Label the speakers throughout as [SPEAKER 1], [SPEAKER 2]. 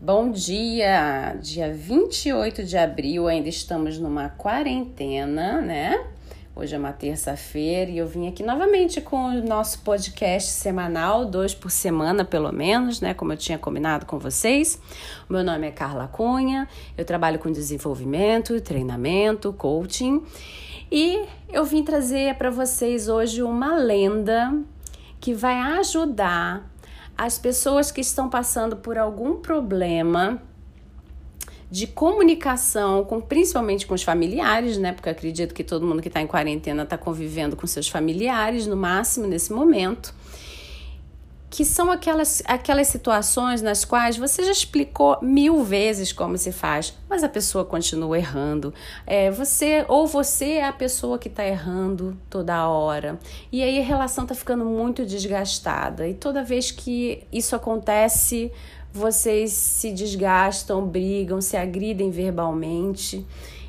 [SPEAKER 1] Bom dia! Dia 28 de abril, ainda estamos numa quarentena, né? Hoje é uma terça-feira e eu vim aqui novamente com o nosso podcast semanal, dois por semana pelo menos, né? Como eu tinha combinado com vocês. Meu nome é Carla Cunha, eu trabalho com desenvolvimento, treinamento, coaching e eu vim trazer para vocês hoje uma lenda que vai ajudar as pessoas que estão passando por algum problema de comunicação, com, principalmente com os familiares, né? Porque acredito que todo mundo que está em quarentena está convivendo com seus familiares, no máximo nesse momento que são aquelas, aquelas situações nas quais você já explicou mil vezes como se faz, mas a pessoa continua errando. É, você ou você é a pessoa que está errando toda hora. E aí a relação está ficando muito desgastada. E toda vez que isso acontece, vocês se desgastam, brigam, se agridem verbalmente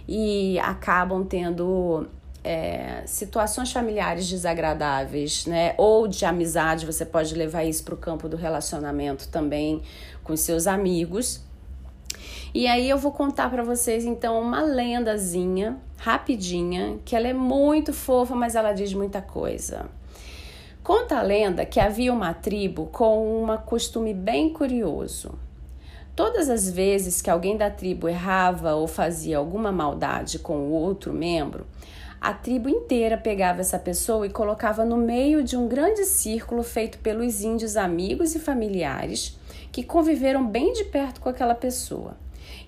[SPEAKER 1] e acabam tendo é, situações familiares desagradáveis, né? Ou de amizade, você pode levar isso para o campo do relacionamento também com seus amigos. E aí eu vou contar para vocês então uma lendazinha, rapidinha, que ela é muito fofa, mas ela diz muita coisa. Conta a lenda que havia uma tribo com um costume bem curioso. Todas as vezes que alguém da tribo errava ou fazia alguma maldade com o outro membro, a tribo inteira pegava essa pessoa e colocava no meio de um grande círculo feito pelos índios amigos e familiares que conviveram bem de perto com aquela pessoa.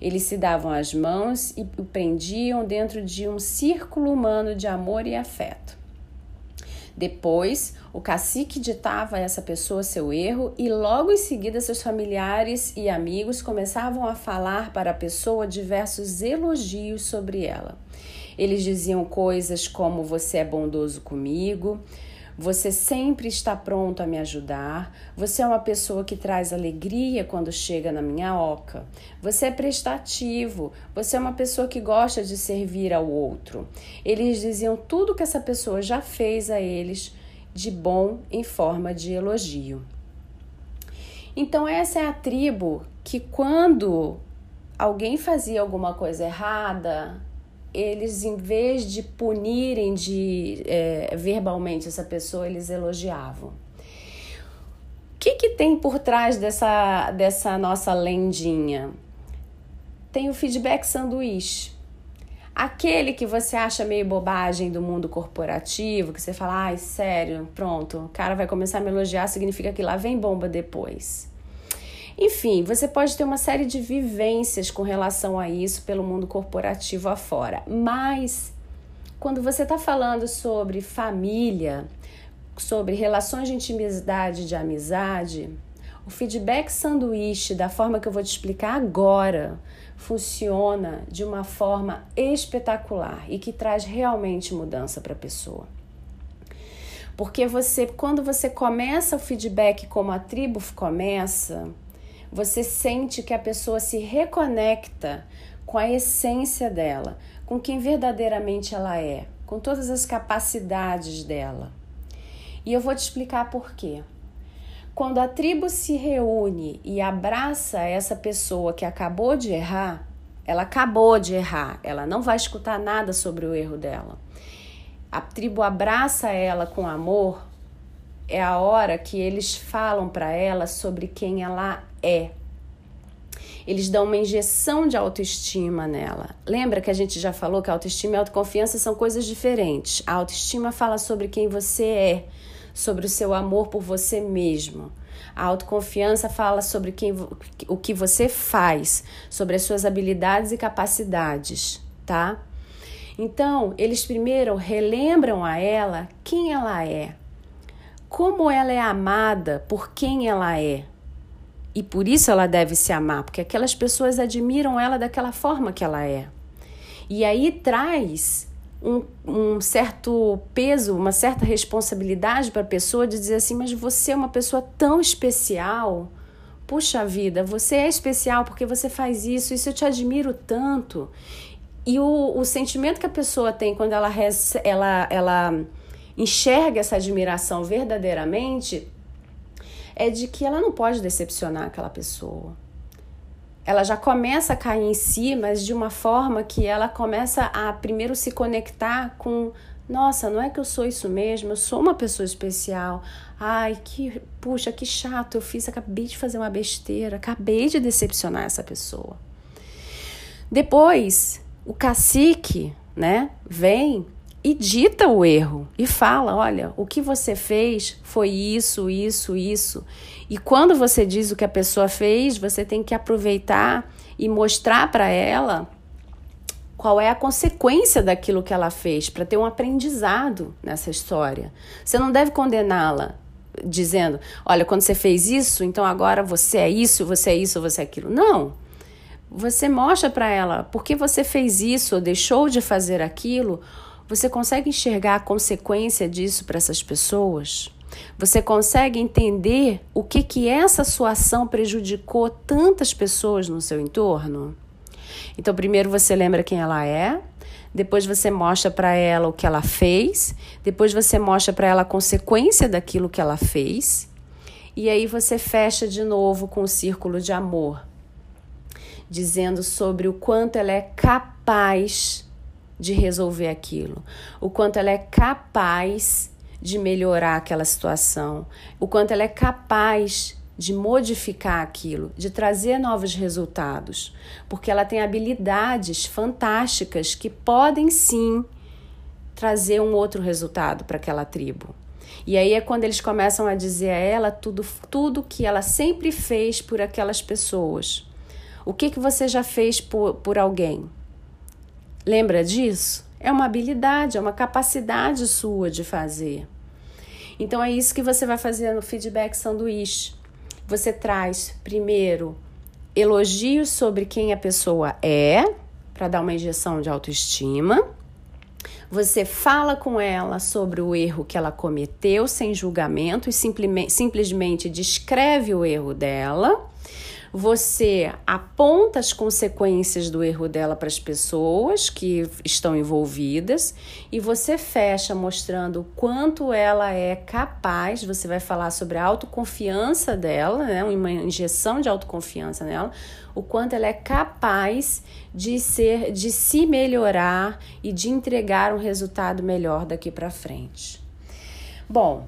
[SPEAKER 1] Eles se davam as mãos e o prendiam dentro de um círculo humano de amor e afeto. Depois, o cacique ditava a essa pessoa seu erro e logo em seguida seus familiares e amigos começavam a falar para a pessoa diversos elogios sobre ela. Eles diziam coisas como: Você é bondoso comigo. Você sempre está pronto a me ajudar. Você é uma pessoa que traz alegria quando chega na minha oca. Você é prestativo. Você é uma pessoa que gosta de servir ao outro. Eles diziam tudo que essa pessoa já fez a eles de bom em forma de elogio. Então, essa é a tribo que, quando alguém fazia alguma coisa errada, eles, em vez de punirem de é, verbalmente essa pessoa, eles elogiavam. O que, que tem por trás dessa, dessa nossa lendinha? Tem o feedback sanduíche. Aquele que você acha meio bobagem do mundo corporativo, que você fala, ai, sério, pronto, o cara vai começar a me elogiar, significa que lá vem bomba depois. Enfim, você pode ter uma série de vivências com relação a isso pelo mundo corporativo afora, mas quando você está falando sobre família, sobre relações de intimidade, de amizade, o feedback sanduíche, da forma que eu vou te explicar agora, funciona de uma forma espetacular e que traz realmente mudança para a pessoa. Porque você, quando você começa o feedback como a tribo começa, você sente que a pessoa se reconecta com a essência dela, com quem verdadeiramente ela é, com todas as capacidades dela. E eu vou te explicar por quê. Quando a tribo se reúne e abraça essa pessoa que acabou de errar, ela acabou de errar, ela não vai escutar nada sobre o erro dela. A tribo abraça ela com amor, é a hora que eles falam para ela sobre quem ela é. Eles dão uma injeção de autoestima nela. Lembra que a gente já falou que autoestima e autoconfiança são coisas diferentes. A autoestima fala sobre quem você é, sobre o seu amor por você mesmo. A autoconfiança fala sobre quem, o que você faz, sobre as suas habilidades e capacidades, tá? Então, eles primeiro relembram a ela quem ela é, como ela é amada por quem ela é. E por isso ela deve se amar, porque aquelas pessoas admiram ela daquela forma que ela é. E aí traz um, um certo peso, uma certa responsabilidade para a pessoa de dizer assim: mas você é uma pessoa tão especial. Puxa vida, você é especial porque você faz isso, isso eu te admiro tanto. E o, o sentimento que a pessoa tem quando ela, ela, ela enxerga essa admiração verdadeiramente é de que ela não pode decepcionar aquela pessoa. ela já começa a cair em si, mas de uma forma que ela começa a primeiro se conectar com nossa, não é que eu sou isso mesmo, eu sou uma pessoa especial. Ai, que puxa, que chato, eu fiz, acabei de fazer uma besteira, acabei de decepcionar essa pessoa. Depois, o cacique, né, vem e dita o erro e fala: olha, o que você fez foi isso, isso, isso. E quando você diz o que a pessoa fez, você tem que aproveitar e mostrar para ela qual é a consequência daquilo que ela fez, para ter um aprendizado nessa história. Você não deve condená-la dizendo: olha, quando você fez isso, então agora você é isso, você é isso, você é aquilo. Não. Você mostra para ela porque você fez isso ou deixou de fazer aquilo você consegue enxergar a consequência disso para essas pessoas? Você consegue entender o que que essa sua ação prejudicou tantas pessoas no seu entorno? Então, primeiro você lembra quem ela é, depois você mostra para ela o que ela fez, depois você mostra para ela a consequência daquilo que ela fez, e aí você fecha de novo com o círculo de amor, dizendo sobre o quanto ela é capaz de resolver aquilo, o quanto ela é capaz de melhorar aquela situação, o quanto ela é capaz de modificar aquilo, de trazer novos resultados, porque ela tem habilidades fantásticas que podem sim trazer um outro resultado para aquela tribo. E aí é quando eles começam a dizer a ela tudo, tudo que ela sempre fez por aquelas pessoas. O que, que você já fez por, por alguém? Lembra disso? É uma habilidade, é uma capacidade sua de fazer. Então é isso que você vai fazer no feedback sanduíche. Você traz primeiro elogios sobre quem a pessoa é, para dar uma injeção de autoestima. Você fala com ela sobre o erro que ela cometeu sem julgamento e simplesmente descreve o erro dela você aponta as consequências do erro dela para as pessoas que estão envolvidas e você fecha mostrando o quanto ela é capaz. Você vai falar sobre a autoconfiança dela, né? uma injeção de autoconfiança nela, o quanto ela é capaz de ser, de se melhorar e de entregar um resultado melhor daqui para frente. Bom,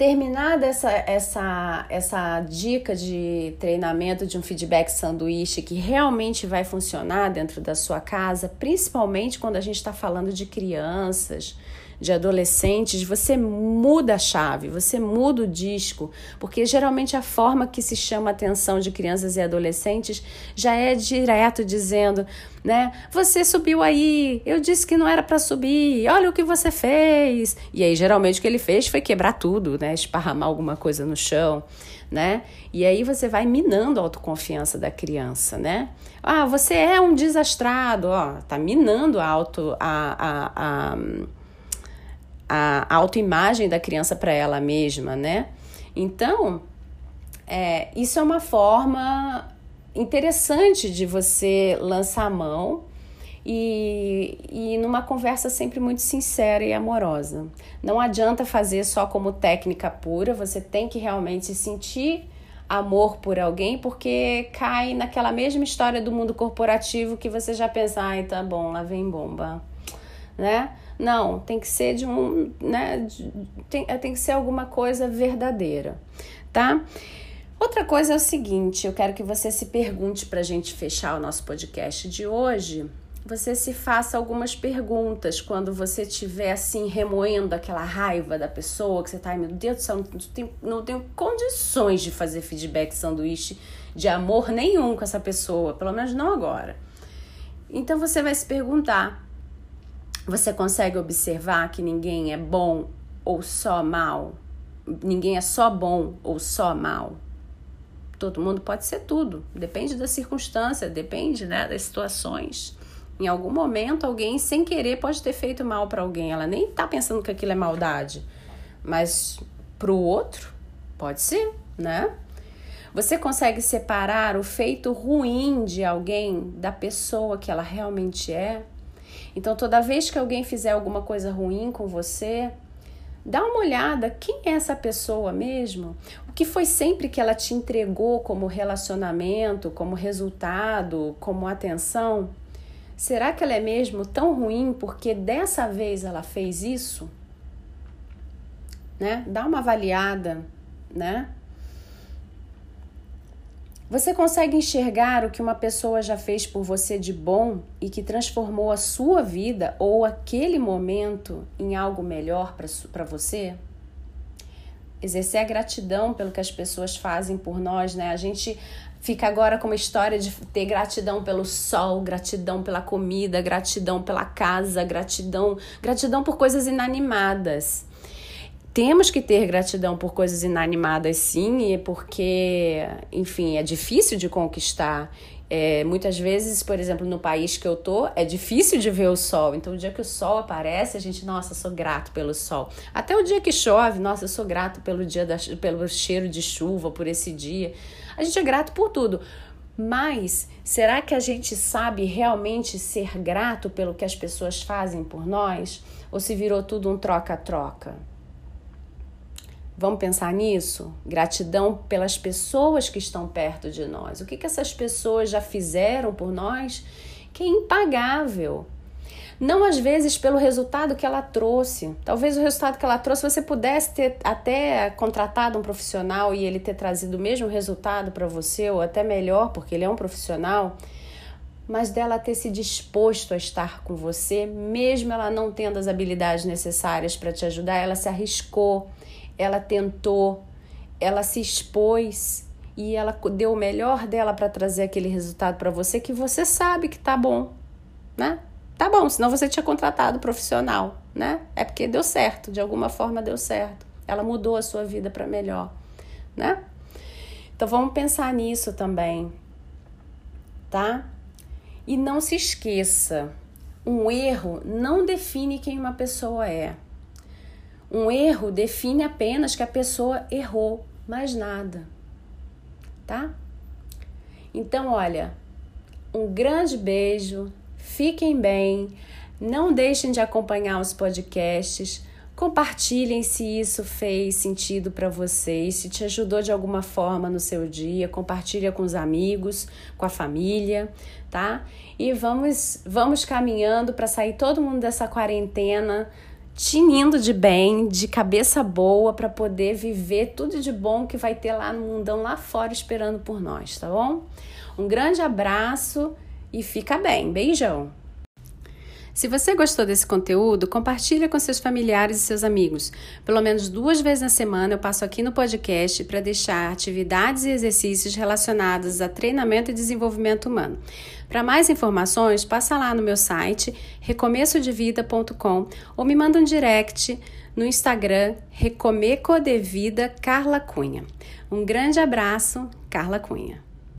[SPEAKER 1] Terminada essa, essa, essa dica de treinamento de um feedback sanduíche que realmente vai funcionar dentro da sua casa, principalmente quando a gente está falando de crianças, de adolescentes, você muda a chave, você muda o disco, porque geralmente a forma que se chama a atenção de crianças e adolescentes já é direto dizendo, né? Você subiu aí, eu disse que não era para subir, olha o que você fez. E aí geralmente o que ele fez foi quebrar tudo, né? Esparramar alguma coisa no chão. Né? E aí você vai minando a autoconfiança da criança, né? Ah, você é um desastrado, ó, tá minando a auto a, a, a a autoimagem da criança para ela mesma, né? Então, é, isso é uma forma interessante de você lançar a mão e, e numa conversa sempre muito sincera e amorosa. Não adianta fazer só como técnica pura, você tem que realmente sentir amor por alguém, porque cai naquela mesma história do mundo corporativo que você já pensa, ai, tá bom, lá vem bomba, né? Não, tem que ser de um, né, de, tem, tem que ser alguma coisa verdadeira, tá? Outra coisa é o seguinte, eu quero que você se pergunte para a gente fechar o nosso podcast de hoje. Você se faça algumas perguntas quando você estiver assim remoendo aquela raiva da pessoa que você tá, ai meu Deus do céu, não tenho, não tenho condições de fazer feedback sanduíche de amor nenhum com essa pessoa, pelo menos não agora. Então você vai se perguntar: você consegue observar que ninguém é bom ou só mal? Ninguém é só bom ou só mal? Todo mundo pode ser tudo, depende da circunstância, depende né, das situações. Em algum momento, alguém sem querer pode ter feito mal para alguém. Ela nem tá pensando que aquilo é maldade, mas para o outro pode ser, né? Você consegue separar o feito ruim de alguém da pessoa que ela realmente é? Então, toda vez que alguém fizer alguma coisa ruim com você, Dá uma olhada, quem é essa pessoa mesmo? O que foi sempre que ela te entregou como relacionamento, como resultado, como atenção? Será que ela é mesmo tão ruim porque dessa vez ela fez isso? Né? Dá uma avaliada, né? Você consegue enxergar o que uma pessoa já fez por você de bom e que transformou a sua vida ou aquele momento em algo melhor para você? Exercer a gratidão pelo que as pessoas fazem por nós, né? A gente fica agora com uma história de ter gratidão pelo sol, gratidão pela comida, gratidão pela casa, gratidão, gratidão por coisas inanimadas temos que ter gratidão por coisas inanimadas, sim, porque, enfim, é difícil de conquistar. É, muitas vezes, por exemplo, no país que eu tô, é difícil de ver o sol. Então, o dia que o sol aparece, a gente, nossa, sou grato pelo sol. Até o dia que chove, nossa, eu sou grato pelo dia da, pelo cheiro de chuva, por esse dia. A gente é grato por tudo. Mas será que a gente sabe realmente ser grato pelo que as pessoas fazem por nós? Ou se virou tudo um troca-troca? Vamos pensar nisso? Gratidão pelas pessoas que estão perto de nós. O que, que essas pessoas já fizeram por nós que é impagável. Não às vezes pelo resultado que ela trouxe. Talvez o resultado que ela trouxe você pudesse ter até contratado um profissional e ele ter trazido o mesmo resultado para você, ou até melhor, porque ele é um profissional mas dela ter se disposto a estar com você, mesmo ela não tendo as habilidades necessárias para te ajudar, ela se arriscou, ela tentou, ela se expôs e ela deu o melhor dela para trazer aquele resultado para você que você sabe que tá bom, né? Tá bom, senão você tinha contratado profissional, né? É porque deu certo, de alguma forma deu certo. Ela mudou a sua vida para melhor, né? Então vamos pensar nisso também, tá? E não se esqueça, um erro não define quem uma pessoa é. Um erro define apenas que a pessoa errou, mais nada. Tá? Então, olha, um grande beijo, fiquem bem, não deixem de acompanhar os podcasts, compartilhem se isso fez sentido para vocês, se te ajudou de alguma forma no seu dia, compartilha com os amigos, com a família, tá? E vamos vamos caminhando para sair todo mundo dessa quarentena tinindo de bem, de cabeça boa, para poder viver tudo de bom que vai ter lá no mundão lá fora esperando por nós, tá bom? Um grande abraço e fica bem. Beijão! Se você gostou desse conteúdo, compartilha com seus familiares e seus amigos. Pelo menos duas vezes na semana eu passo aqui no podcast para deixar atividades e exercícios relacionados a treinamento e desenvolvimento humano. Para mais informações, passa lá no meu site recomeçodevida.com ou me manda um direct no Instagram Recomeco de Vida Carla Cunha. Um grande abraço, Carla Cunha.